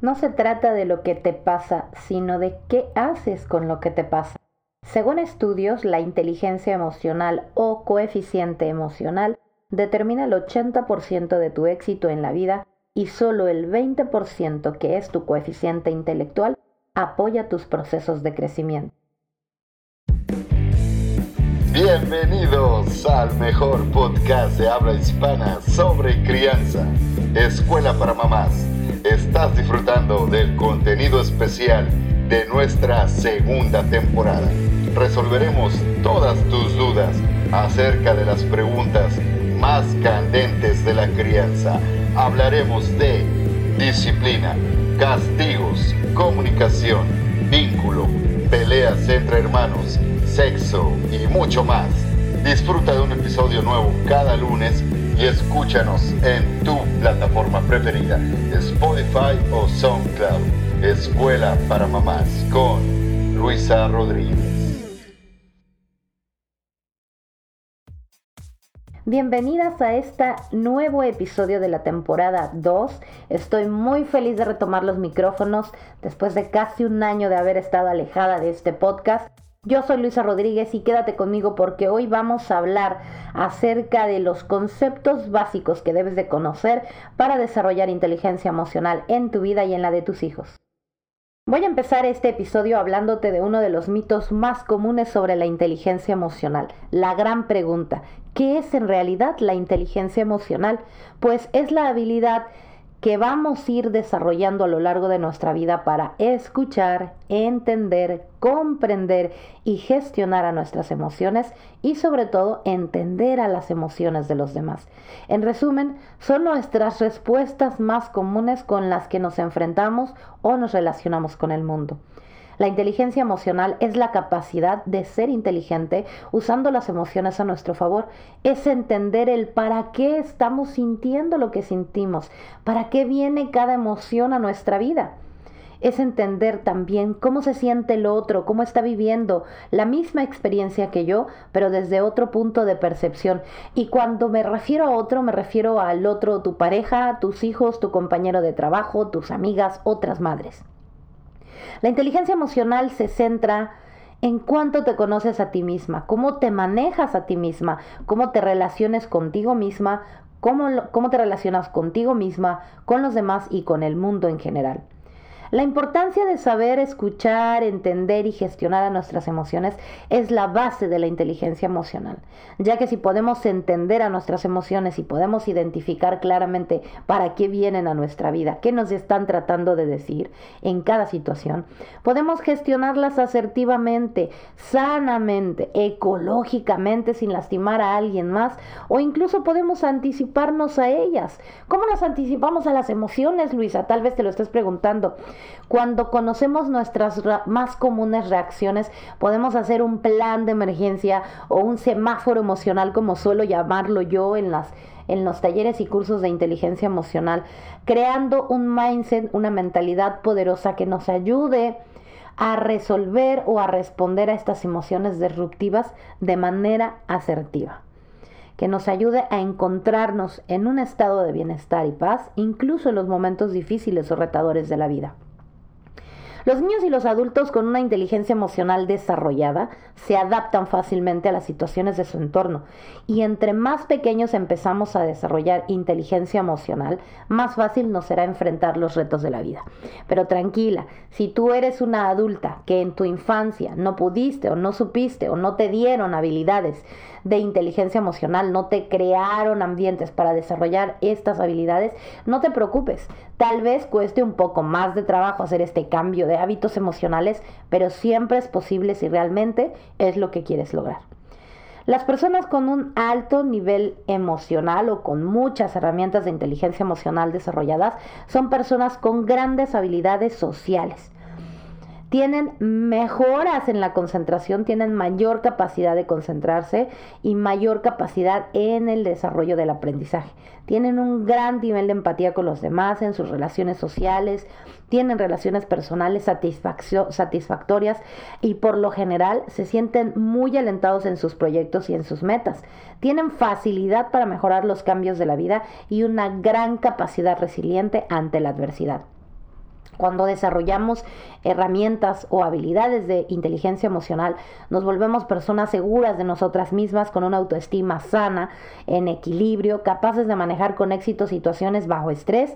No se trata de lo que te pasa, sino de qué haces con lo que te pasa. Según estudios, la inteligencia emocional o coeficiente emocional determina el 80% de tu éxito en la vida y solo el 20% que es tu coeficiente intelectual apoya tus procesos de crecimiento. Bienvenidos al mejor podcast de habla hispana sobre crianza, Escuela para Mamás Estás disfrutando del contenido especial de nuestra segunda temporada. Resolveremos todas tus dudas acerca de las preguntas más candentes de la crianza. Hablaremos de disciplina, castigos, comunicación, vínculo, peleas entre hermanos, sexo y mucho más. Disfruta de un episodio nuevo cada lunes y escúchanos en tu plataforma preferida, Spotify o SoundCloud. Escuela para Mamás con Luisa Rodríguez. Bienvenidas a este nuevo episodio de la temporada 2. Estoy muy feliz de retomar los micrófonos después de casi un año de haber estado alejada de este podcast. Yo soy Luisa Rodríguez y quédate conmigo porque hoy vamos a hablar acerca de los conceptos básicos que debes de conocer para desarrollar inteligencia emocional en tu vida y en la de tus hijos. Voy a empezar este episodio hablándote de uno de los mitos más comunes sobre la inteligencia emocional, la gran pregunta, ¿qué es en realidad la inteligencia emocional? Pues es la habilidad que vamos a ir desarrollando a lo largo de nuestra vida para escuchar, entender, comprender y gestionar a nuestras emociones y sobre todo entender a las emociones de los demás. En resumen, son nuestras respuestas más comunes con las que nos enfrentamos o nos relacionamos con el mundo. La inteligencia emocional es la capacidad de ser inteligente usando las emociones a nuestro favor. Es entender el para qué estamos sintiendo lo que sentimos, para qué viene cada emoción a nuestra vida es entender también cómo se siente el otro, cómo está viviendo la misma experiencia que yo, pero desde otro punto de percepción. Y cuando me refiero a otro, me refiero al otro, tu pareja, tus hijos, tu compañero de trabajo, tus amigas, otras madres. La inteligencia emocional se centra en cuánto te conoces a ti misma, cómo te manejas a ti misma, cómo te relaciones contigo misma, cómo, cómo te relacionas contigo misma, con los demás y con el mundo en general. La importancia de saber escuchar, entender y gestionar a nuestras emociones es la base de la inteligencia emocional, ya que si podemos entender a nuestras emociones y podemos identificar claramente para qué vienen a nuestra vida, qué nos están tratando de decir en cada situación, podemos gestionarlas asertivamente, sanamente, ecológicamente, sin lastimar a alguien más, o incluso podemos anticiparnos a ellas. ¿Cómo nos anticipamos a las emociones, Luisa? Tal vez te lo estés preguntando. Cuando conocemos nuestras más comunes reacciones, podemos hacer un plan de emergencia o un semáforo emocional, como suelo llamarlo yo en las en los talleres y cursos de inteligencia emocional, creando un mindset, una mentalidad poderosa que nos ayude a resolver o a responder a estas emociones disruptivas de manera asertiva que nos ayude a encontrarnos en un estado de bienestar y paz, incluso en los momentos difíciles o retadores de la vida. Los niños y los adultos con una inteligencia emocional desarrollada se adaptan fácilmente a las situaciones de su entorno y entre más pequeños empezamos a desarrollar inteligencia emocional, más fácil nos será enfrentar los retos de la vida. Pero tranquila, si tú eres una adulta que en tu infancia no pudiste o no supiste o no te dieron habilidades de inteligencia emocional, no te crearon ambientes para desarrollar estas habilidades, no te preocupes. Tal vez cueste un poco más de trabajo hacer este cambio de hábitos emocionales, pero siempre es posible si realmente es lo que quieres lograr. Las personas con un alto nivel emocional o con muchas herramientas de inteligencia emocional desarrolladas son personas con grandes habilidades sociales tienen mejoras en la concentración, tienen mayor capacidad de concentrarse y mayor capacidad en el desarrollo del aprendizaje. Tienen un gran nivel de empatía con los demás en sus relaciones sociales, tienen relaciones personales satisfactorias y por lo general se sienten muy alentados en sus proyectos y en sus metas. Tienen facilidad para mejorar los cambios de la vida y una gran capacidad resiliente ante la adversidad. Cuando desarrollamos herramientas o habilidades de inteligencia emocional, nos volvemos personas seguras de nosotras mismas, con una autoestima sana, en equilibrio, capaces de manejar con éxito situaciones bajo estrés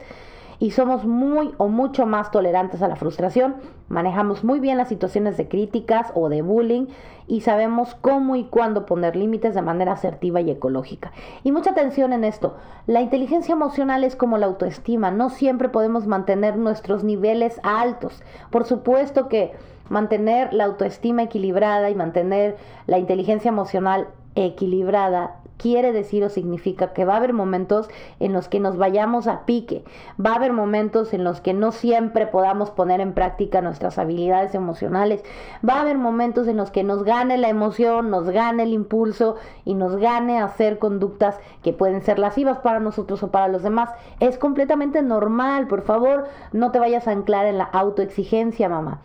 y somos muy o mucho más tolerantes a la frustración, manejamos muy bien las situaciones de críticas o de bullying y sabemos cómo y cuándo poner límites de manera asertiva y ecológica. Y mucha atención en esto, la inteligencia emocional es como la autoestima, no siempre podemos mantener nuestros niveles altos. Por supuesto que mantener la autoestima equilibrada y mantener la inteligencia emocional equilibrada quiere decir o significa que va a haber momentos en los que nos vayamos a pique, va a haber momentos en los que no siempre podamos poner en práctica nuestras habilidades emocionales, va a haber momentos en los que nos gane la emoción, nos gane el impulso y nos gane hacer conductas que pueden ser lascivas para nosotros o para los demás. Es completamente normal, por favor, no te vayas a anclar en la autoexigencia, mamá.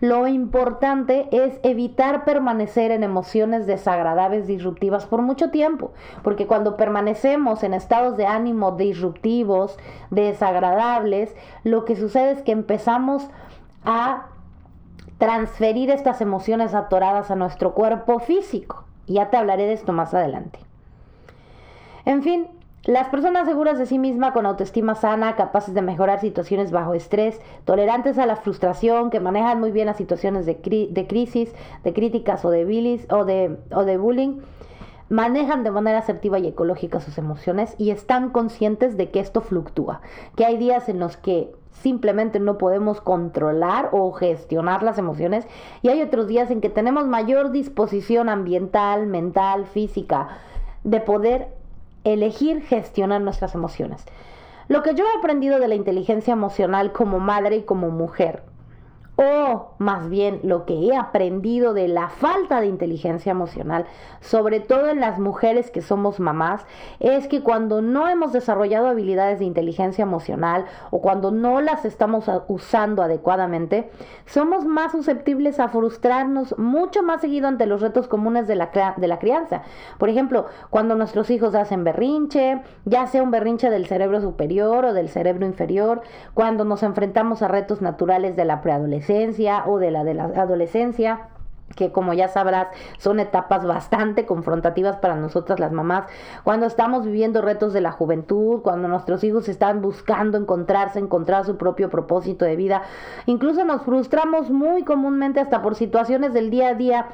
Lo importante es evitar permanecer en emociones desagradables, disruptivas por mucho tiempo, porque cuando permanecemos en estados de ánimo disruptivos, desagradables, lo que sucede es que empezamos a transferir estas emociones atoradas a nuestro cuerpo físico. Ya te hablaré de esto más adelante. En fin, las personas seguras de sí misma, con autoestima sana, capaces de mejorar situaciones bajo estrés, tolerantes a la frustración, que manejan muy bien las situaciones de, crisis, de críticas o de, bilis, o, de, o de bullying, manejan de manera asertiva y ecológica sus emociones y están conscientes de que esto fluctúa, que hay días en los que simplemente no podemos controlar o gestionar las emociones y hay otros días en que tenemos mayor disposición ambiental, mental, física de poder elegir gestionar nuestras emociones. Lo que yo he aprendido de la inteligencia emocional como madre y como mujer o más bien lo que he aprendido de la falta de inteligencia emocional, sobre todo en las mujeres que somos mamás, es que cuando no hemos desarrollado habilidades de inteligencia emocional o cuando no las estamos usando adecuadamente, somos más susceptibles a frustrarnos mucho más seguido ante los retos comunes de la, de la crianza. Por ejemplo, cuando nuestros hijos hacen berrinche, ya sea un berrinche del cerebro superior o del cerebro inferior, cuando nos enfrentamos a retos naturales de la preadolescencia, o de la de la adolescencia que como ya sabrás son etapas bastante confrontativas para nosotras las mamás, cuando estamos viviendo retos de la juventud, cuando nuestros hijos están buscando encontrarse, encontrar su propio propósito de vida, incluso nos frustramos muy comúnmente hasta por situaciones del día a día,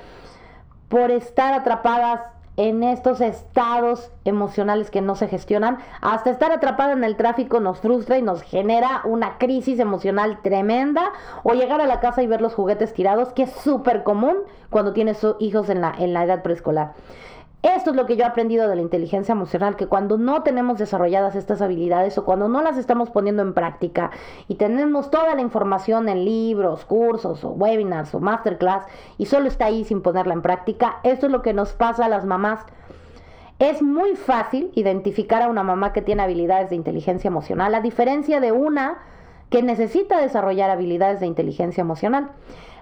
por estar atrapadas en estos estados emocionales que no se gestionan, hasta estar atrapada en el tráfico nos frustra y nos genera una crisis emocional tremenda, o llegar a la casa y ver los juguetes tirados, que es súper común cuando tienes hijos en la, en la edad preescolar. Esto es lo que yo he aprendido de la inteligencia emocional, que cuando no tenemos desarrolladas estas habilidades o cuando no las estamos poniendo en práctica y tenemos toda la información en libros, cursos o webinars o masterclass y solo está ahí sin ponerla en práctica, esto es lo que nos pasa a las mamás. Es muy fácil identificar a una mamá que tiene habilidades de inteligencia emocional, a diferencia de una que necesita desarrollar habilidades de inteligencia emocional.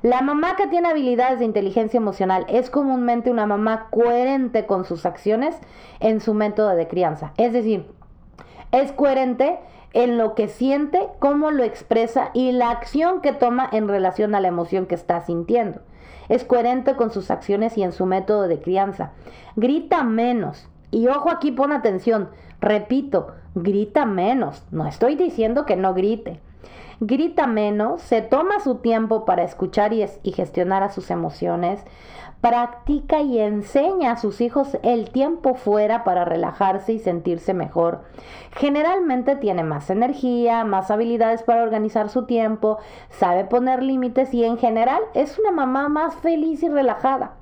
La mamá que tiene habilidades de inteligencia emocional es comúnmente una mamá coherente con sus acciones en su método de crianza. Es decir, es coherente en lo que siente, cómo lo expresa y la acción que toma en relación a la emoción que está sintiendo. Es coherente con sus acciones y en su método de crianza. Grita menos. Y ojo aquí, pon atención. Repito, grita menos. No estoy diciendo que no grite grita menos, se toma su tiempo para escuchar y, gestionar a sus emociones, practica y enseña a sus hijos el tiempo fuera para relajarse y sentirse mejor. Generalmente tiene más energía, más habilidades para organizar su tiempo, sabe poner límites y en general es una mamá más feliz y relajada.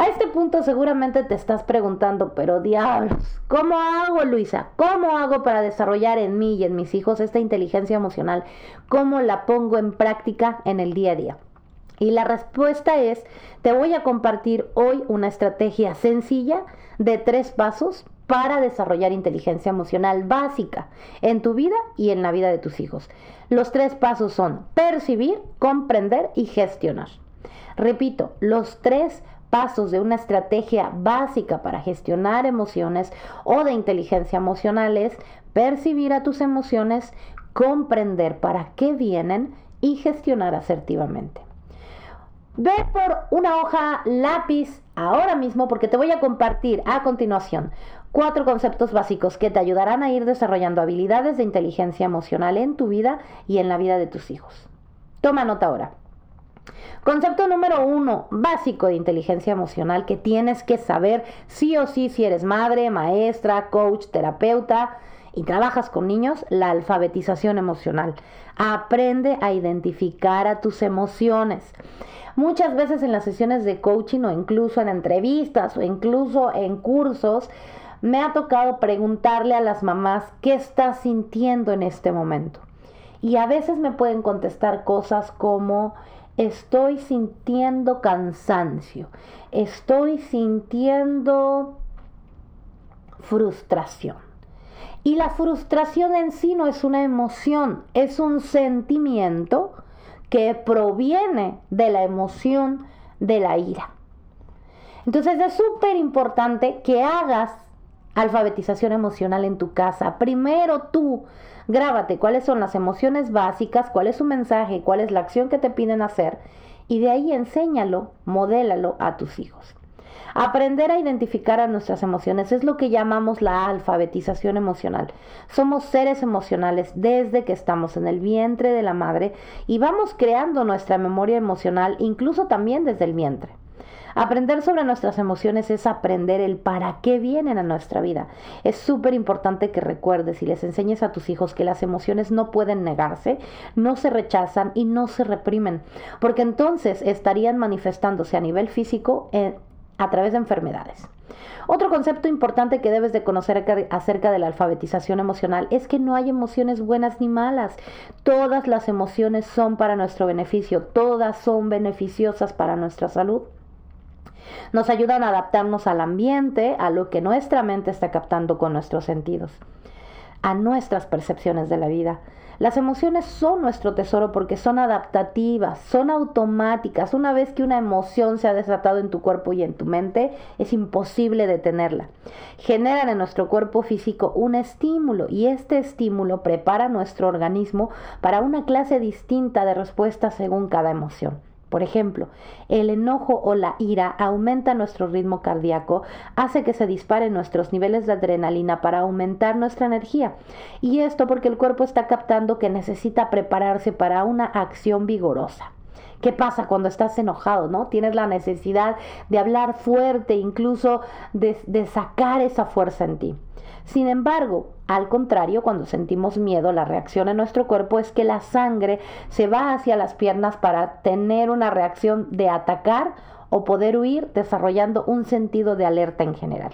A este punto seguramente te estás preguntando, pero diablos, ¿cómo hago, Luisa? ¿Cómo hago para desarrollar en mí y en mis hijos esta inteligencia emocional? ¿Cómo la pongo en práctica en el día a día? Y la respuesta es, te voy a compartir hoy una estrategia sencilla de tres pasos para desarrollar inteligencia emocional básica en tu vida y en la vida de tus hijos. Los tres pasos son percibir, comprender y gestionar. Repito, los tres pasos de una estrategia básica para gestionar emociones o de inteligencia emocional es percibir a tus emociones, comprender para qué vienen y gestionar asertivamente. Ve por una hoja lápiz ahora mismo porque te voy a compartir a continuación cuatro conceptos básicos que te ayudarán a ir desarrollando habilidades de inteligencia emocional en tu vida y en la vida de tus hijos. Toma nota ahora. Concepto número uno, básico de inteligencia emocional que tienes que saber sí o sí si eres madre, maestra, coach, terapeuta y trabajas con niños, la alfabetización emocional. Aprende a identificar a tus emociones. Muchas veces en las sesiones de coaching o incluso en entrevistas o incluso en cursos, me ha tocado preguntarle a las mamás qué está sintiendo en este momento. Y a veces me pueden contestar cosas como estoy sintiendo cansancio, estoy sintiendo frustración. Y la frustración en sí no es una emoción, es un sentimiento que proviene de la emoción de la ira. Entonces es súper importante que hagas alfabetización emocional en tu casa. Primero tú grábate cuáles son las emociones básicas, cuál es su mensaje, cuál es la acción que te piden hacer y de ahí enséñalo, modélalo a tus hijos. Aprender a identificar a nuestras emociones es lo que llamamos la alfabetización emocional. Somos seres emocionales desde que estamos en el vientre de la madre y vamos creando nuestra memoria emocional incluso también desde el vientre. Aprender sobre nuestras emociones es aprender el para qué vienen a nuestra vida. Es súper importante que recuerdes y les enseñes a tus hijos que las emociones no pueden negarse, no se rechazan y no se reprimen, porque entonces estarían manifestándose a nivel físico en, a través de enfermedades. Otro concepto importante que debes de conocer acerca de la alfabetización emocional es que no hay emociones buenas ni malas. Todas las emociones son para nuestro beneficio, todas son beneficiosas para nuestra salud. Nos ayudan a adaptarnos al ambiente, a lo que nuestra mente está captando con nuestros sentidos, a nuestras percepciones de la vida. Las emociones son nuestro tesoro porque son adaptativas, son automáticas. Una vez que una emoción se ha desatado en tu cuerpo y en tu mente, es imposible detenerla. Generan en nuestro cuerpo físico un estímulo y este estímulo prepara nuestro organismo para una clase distinta de respuestas según cada emoción. Por ejemplo, el enojo o la ira aumenta nuestro ritmo cardíaco, hace que se disparen nuestros niveles de adrenalina para aumentar nuestra energía. Y esto porque el cuerpo está captando que necesita prepararse para una acción vigorosa. ¿Qué pasa cuando estás enojado? ¿No? Tienes la necesidad de hablar fuerte, incluso de, de sacar esa fuerza en ti. Sin embargo, al contrario, cuando sentimos miedo, la reacción en nuestro cuerpo es que la sangre se va hacia las piernas para tener una reacción de atacar o poder huir, desarrollando un sentido de alerta en general.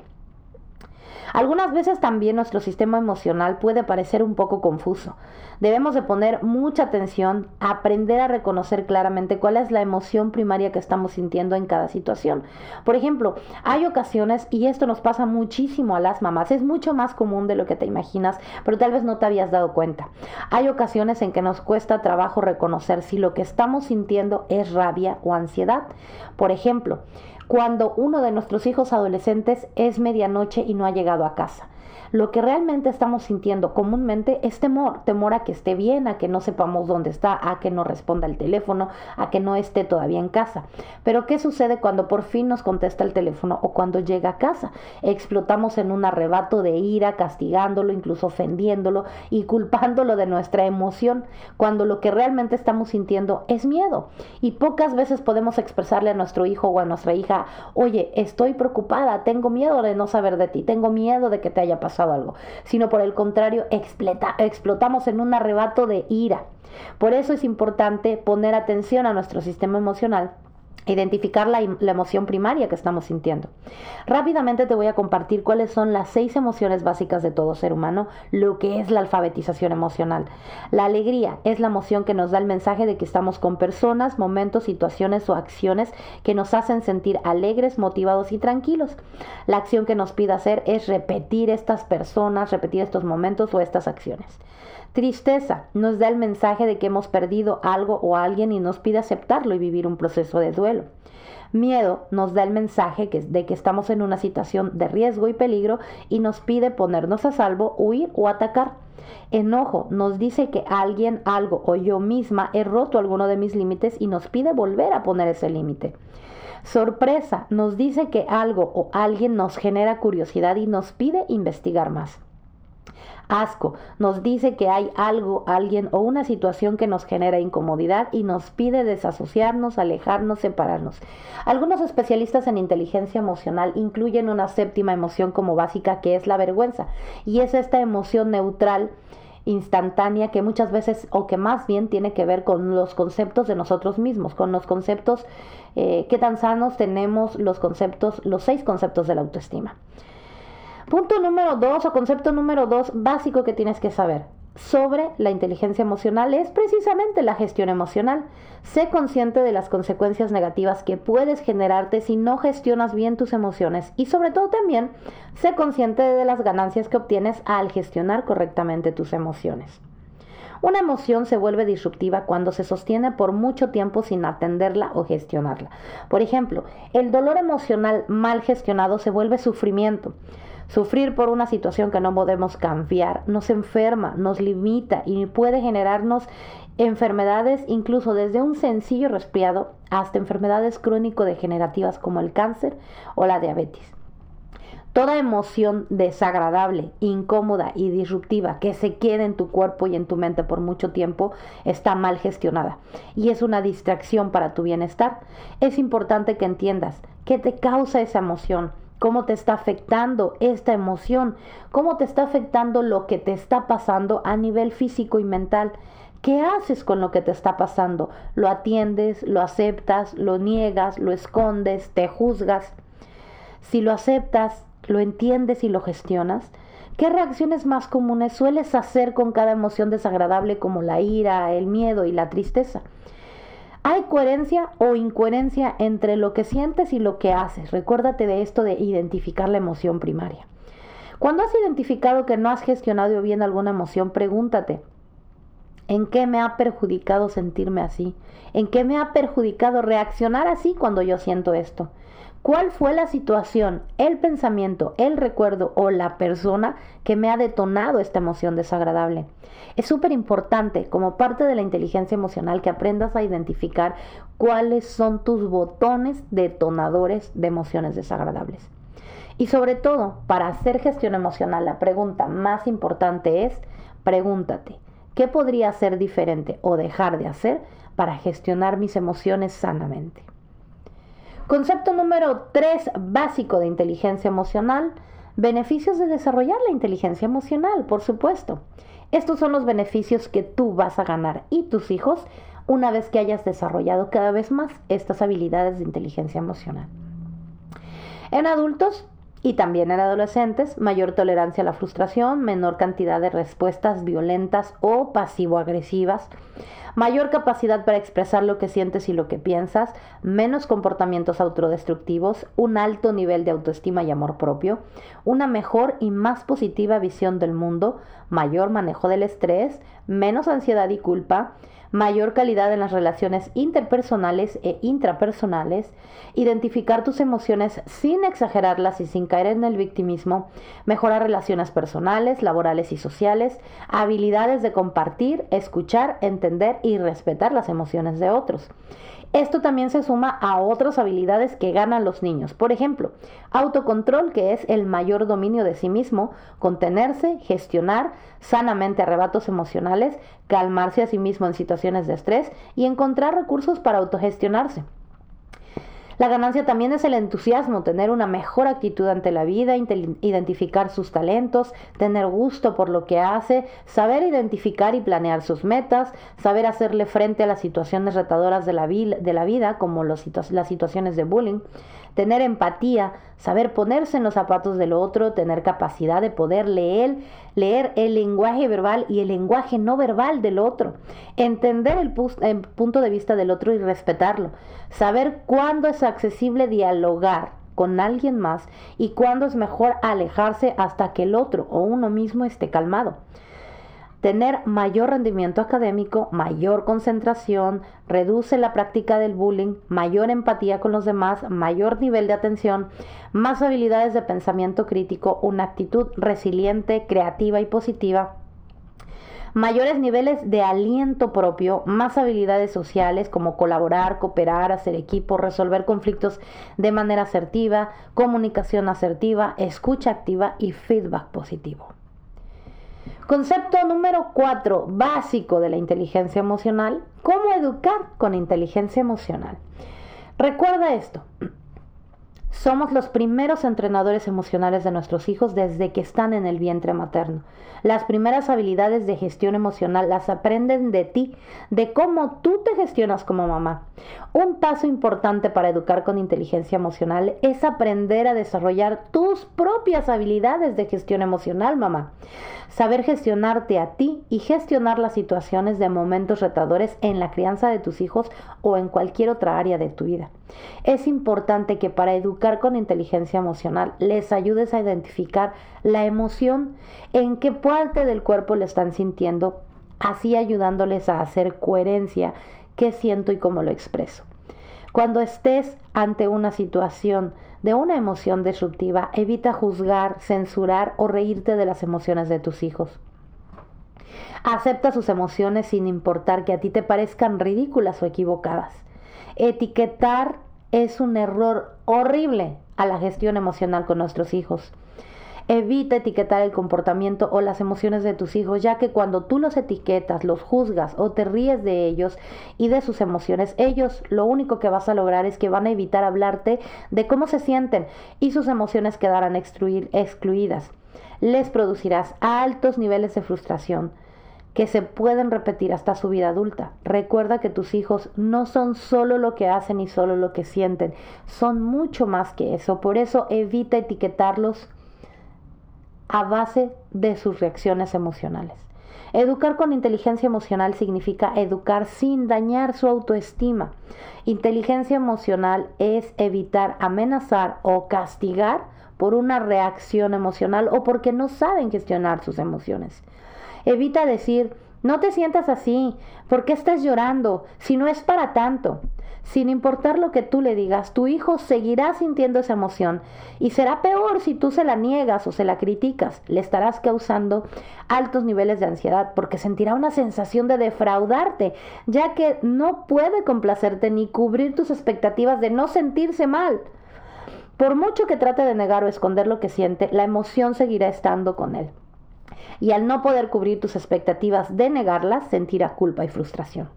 Algunas veces también nuestro sistema emocional puede parecer un poco confuso. Debemos de poner mucha atención, a aprender a reconocer claramente cuál es la emoción primaria que estamos sintiendo en cada situación. Por ejemplo, hay ocasiones, y esto nos pasa muchísimo a las mamás, es mucho más común de lo que te imaginas, pero tal vez no te habías dado cuenta. Hay ocasiones en que nos cuesta trabajo reconocer si lo que estamos sintiendo es rabia o ansiedad. Por ejemplo, cuando uno de nuestros hijos adolescentes es medianoche y no ha llegado a casa. Lo que realmente estamos sintiendo comúnmente es temor, temor a que esté bien, a que no sepamos dónde está, a que no responda el teléfono, a que no esté todavía en casa. Pero ¿qué sucede cuando por fin nos contesta el teléfono o cuando llega a casa? Explotamos en un arrebato de ira, castigándolo, incluso ofendiéndolo y culpándolo de nuestra emoción, cuando lo que realmente estamos sintiendo es miedo. Y pocas veces podemos expresarle a nuestro hijo o a nuestra hija, oye, estoy preocupada, tengo miedo de no saber de ti, tengo miedo de que te haya pasado algo, sino por el contrario, explotamos en un arrebato de ira. Por eso es importante poner atención a nuestro sistema emocional identificar la, emoción primaria que estamos sintiendo. Rápidamente te voy a compartir cuáles son las seis emociones básicas de todo ser humano, lo que es la alfabetización emocional. La alegría es la emoción que nos da el mensaje de que estamos con personas, momentos, situaciones o acciones que nos hacen sentir alegres, motivados y tranquilos. La acción que nos pide hacer es repetir estas personas, repetir estos momentos o estas acciones. Tristeza nos da el mensaje de que hemos perdido algo o alguien y nos pide aceptarlo y vivir un proceso de duelo. Miedo nos da el mensaje de que estamos en una situación de riesgo y peligro y nos pide ponernos a salvo, huir o atacar. Enojo nos dice que alguien, algo o yo misma he roto alguno de mis límites y nos pide volver a poner ese límite. Sorpresa nos dice que algo o alguien nos genera curiosidad y nos pide investigar más asco. Nos dice que hay algo, alguien o una situación que nos genera incomodidad y nos pide desasociarnos, alejarnos, separarnos. Algunos especialistas en inteligencia emocional incluyen una séptima emoción como básica que es la vergüenza y es esta emoción neutral instantánea que muchas veces o que más bien tiene que ver con los conceptos de nosotros mismos, con los conceptos, eh, qué tan sanos tenemos los conceptos, los seis conceptos de la autoestima. Punto número dos o concepto número dos básico que tienes que saber sobre la inteligencia emocional es precisamente la gestión emocional. Sé consciente de las consecuencias negativas que puedes generarte si no gestionas bien tus emociones y sobre todo también sé consciente de las ganancias que obtienes al gestionar correctamente tus emociones. Una emoción se vuelve disruptiva cuando se sostiene por mucho tiempo sin atenderla o gestionarla. Por ejemplo, el dolor emocional mal gestionado se vuelve sufrimiento. Sufrir por una situación que no podemos cambiar nos enferma, nos limita y puede generarnos enfermedades incluso desde un sencillo resfriado hasta enfermedades crónico-degenerativas como el cáncer o la diabetes. Toda emoción desagradable, incómoda y disruptiva que se quede en tu cuerpo y en tu mente por mucho tiempo está mal gestionada y es una distracción para tu bienestar. Es importante que entiendas qué te causa esa emoción, cómo te está afectando esta emoción, cómo te está afectando lo que te está pasando a nivel físico y mental. ¿Qué haces con lo que te está pasando? ¿Lo atiendes, lo aceptas, lo niegas, lo escondes, te juzgas? Si lo aceptas, lo entiendes y lo gestionas, ¿qué reacciones más comunes sueles hacer con cada emoción desagradable como la ira, el miedo y la tristeza? Hay coherencia o incoherencia entre lo que sientes y lo que haces. Recuérdate de esto de identificar la emoción primaria. Cuando has identificado que no has gestionado bien alguna emoción, pregúntate, ¿en qué me ha perjudicado sentirme así? ¿En qué me ha perjudicado reaccionar así cuando yo siento esto? ¿Cuál fue la situación, el pensamiento, el recuerdo o la persona que me ha detonado esta emoción desagradable? Es súper importante como parte de la inteligencia emocional que aprendas a identificar cuáles son tus botones detonadores de emociones desagradables. Y sobre todo, para hacer gestión emocional, la pregunta más importante es, pregúntate, ¿qué podría ser diferente o dejar de hacer para gestionar mis emociones sanamente? Concepto número 3 básico de inteligencia emocional. Beneficios de desarrollar la inteligencia emocional, por supuesto. Estos son los beneficios que tú vas a ganar y tus hijos una vez que hayas desarrollado cada vez más estas habilidades de inteligencia emocional. En adultos y también en adolescentes, mayor tolerancia a la frustración, menor cantidad de respuestas violentas o pasivo-agresivas, mayor capacidad para expresar lo que sientes y lo que piensas, menos comportamientos autodestructivos, un alto nivel de autoestima y amor propio, una mejor y más positiva visión del mundo, mayor manejo del estrés, menos ansiedad y culpa, mayor calidad en las relaciones interpersonales e intrapersonales, identificar tus emociones sin exagerarlas y sin caer en el victimismo, mejorar relaciones personales, laborales y sociales, habilidades de compartir, escuchar, entender y respetar las emociones de otros. Esto también se suma a otras habilidades que ganan los niños. Por ejemplo, autocontrol, que es el mayor dominio de sí mismo, contenerse, gestionar sanamente arrebatos emocionales, calmarse a sí mismo en situaciones de estrés y encontrar recursos para autogestionarse. La ganancia también es el entusiasmo, tener una mejor actitud ante la vida, identificar sus talentos, tener gusto por lo que hace, saber identificar y planear sus metas, saber hacerle frente a las situaciones retadoras de la, vida, como las situaciones de bullying, tener empatía, saber ponerse en los zapatos del otro, tener capacidad de poder leer, leer el lenguaje verbal y el lenguaje no verbal del otro, entender el, el punto de vista del otro y respetarlo, saber cuándo es accesible dialogar con alguien más y cuándo es mejor alejarse hasta que el otro o uno mismo esté calmado tener mayor rendimiento académico, mayor concentración, reduce la práctica del bullying, mayor empatía con los demás, mayor nivel de atención, más habilidades de pensamiento crítico, una actitud resiliente, creativa y positiva, mayores niveles de aliento propio, más habilidades sociales como colaborar, cooperar, hacer equipo, resolver conflictos de manera asertiva, comunicación asertiva, escucha activa y feedback positivo. Concepto número 4, básico de la inteligencia emocional, cómo educar con inteligencia emocional. Recuerda esto, somos los primeros entrenadores emocionales de nuestros hijos desde que están en el vientre materno. Las primeras habilidades de gestión emocional las aprenden de ti, de cómo tú te gestionas como mamá. Un paso importante para educar con inteligencia emocional es aprender a desarrollar tus propias habilidades de gestión emocional, mamá. Saber gestionarte a ti y gestionar las situaciones de momentos retadores en la crianza de tus hijos o en cualquier otra área de tu vida. Es importante que para educar con inteligencia emocional les ayudes a identificar la emoción, en qué parte del cuerpo le están sintiendo, así ayudándoles a hacer coherencia qué siento y cómo lo expreso. Cuando estés ante una situación de una emoción disruptiva, evita juzgar, censurar o reírte de las emociones de tus hijos. Acepta sus emociones sin importar que a ti te parezcan ridículas o equivocadas. Etiquetar es un error horrible a la gestión emocional con nuestros hijos. Evita etiquetar el comportamiento o las emociones de tus hijos, ya que cuando tú los etiquetas, los juzgas o te ríes de ellos y de sus emociones, ellos lo único que vas a lograr es que van a evitar hablarte de cómo se sienten y sus emociones quedarán excluidas. Les producirás altos niveles de frustración que se pueden repetir hasta su vida adulta. Recuerda que tus hijos no son solo lo que hacen y solo lo que sienten, son mucho más que eso. Por eso evita etiquetarlos a base de sus reacciones emocionales. Educar con inteligencia emocional significa educar sin dañar su autoestima. Inteligencia emocional es evitar amenazar o castigar por una reacción emocional o porque no saben gestionar sus emociones. Evita decir, no te sientas así, ¿por qué estás llorando? Si no es para tanto. Sin importar lo que tú le digas, tu hijo seguirá sintiendo esa emoción y será peor si tú se la niegas o se la criticas. Le estarás causando altos niveles de ansiedad porque sentirá una sensación de defraudarte, ya que no puede complacerte ni cubrir tus expectativas de no sentirse mal. Por mucho que trate de negar o esconder lo que siente, la emoción seguirá estando con él. Y al no poder cubrir tus expectativas de negarlas, sentirá culpa y frustración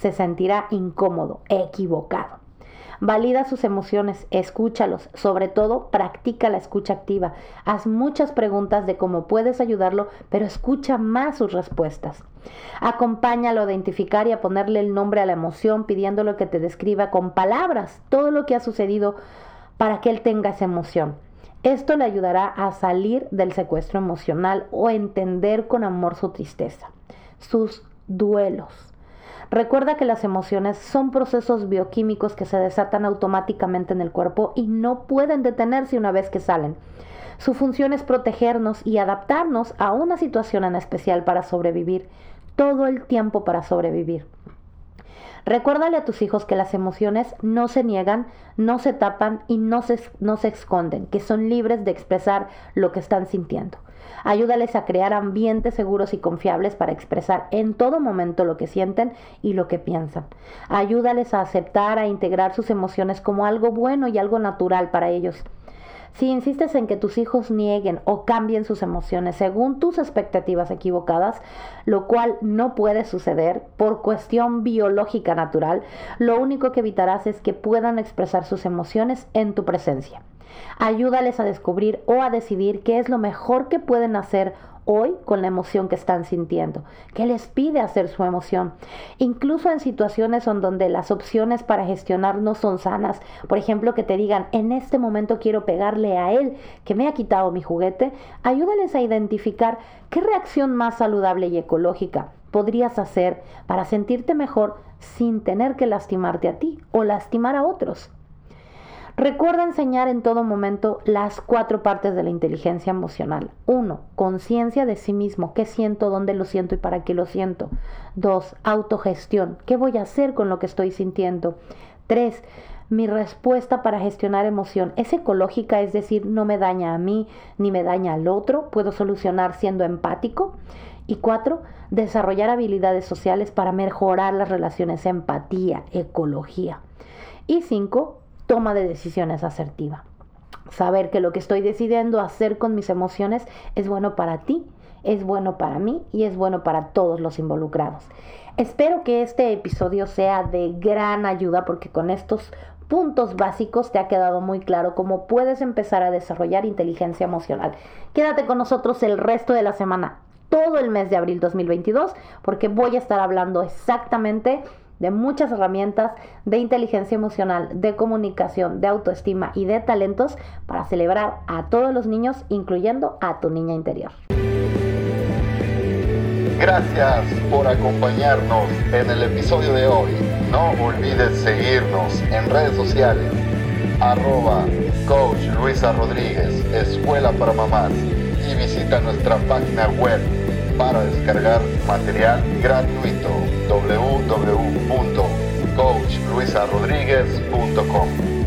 se sentirá incómodo, equivocado. Valida sus emociones, escúchalos, sobre todo practica la escucha activa. Haz muchas preguntas de cómo puedes ayudarlo, pero escucha más sus respuestas. Acompáñalo a identificar y a ponerle el nombre a la emoción, pidiéndolo que te describa con palabras todo lo que ha sucedido para que él tenga esa emoción. Esto le ayudará a salir del secuestro emocional o entender con amor su tristeza, sus duelos. Recuerda que las emociones son procesos bioquímicos que se desatan automáticamente en el cuerpo y no pueden detenerse una vez que salen. Su función es protegernos y adaptarnos a una situación en especial para sobrevivir, todo el tiempo para sobrevivir. Recuérdale a tus hijos que las emociones no se niegan, no se tapan y no se, no se esconden, que son libres de expresar lo que están sintiendo. Ayúdales a crear ambientes seguros y confiables para expresar en todo momento lo que sienten y lo que piensan. Ayúdales a aceptar, a integrar sus emociones como algo bueno y algo natural para ellos. Si insistes en que tus hijos nieguen o cambien sus emociones según tus expectativas equivocadas, lo cual no puede suceder por cuestión biológica natural, lo único que evitarás es que puedan expresar sus emociones en tu presencia. Ayúdales a descubrir o a decidir qué es lo mejor que pueden hacer hoy con la emoción que están sintiendo, qué les pide hacer su emoción. Incluso en situaciones en donde las opciones para gestionar no son sanas, por ejemplo, que te digan, en este momento quiero pegarle a él que me ha quitado mi juguete, ayúdales a identificar qué reacción más saludable y ecológica podrías hacer para sentirte mejor sin tener que lastimarte a ti o lastimar a otros. Recuerda enseñar en todo momento las cuatro partes de la inteligencia emocional. Uno, conciencia de sí mismo, qué siento, dónde lo siento y para qué lo siento. Dos, autogestión, qué voy a hacer con lo que estoy sintiendo. Tres, mi respuesta para gestionar emoción es ecológica, es decir, no me daña a mí ni me daña al otro, puedo solucionar siendo empático. Y cuatro, desarrollar habilidades sociales para mejorar las relaciones, empatía, ecología. Y cinco, toma de decisiones asertiva. Saber que lo que estoy decidiendo hacer con mis emociones es bueno para ti, es bueno para mí y es bueno para todos los involucrados. Espero que este episodio sea de gran ayuda porque con estos puntos básicos te ha quedado muy claro cómo puedes empezar a desarrollar inteligencia emocional. Quédate con nosotros el resto de la semana, todo el mes de abril 2022, porque voy a estar hablando exactamente de muchas herramientas de inteligencia emocional, de comunicación, de autoestima y de talentos para celebrar a todos los niños, incluyendo a tu niña interior. Gracias por acompañarnos en el episodio de hoy. No olvides seguirnos en redes sociales. Arroba Coach Luisa Rodríguez, Escuela para Mamás. Y visita nuestra página web para descargar material gratuito. www.coachluisarodriguez.com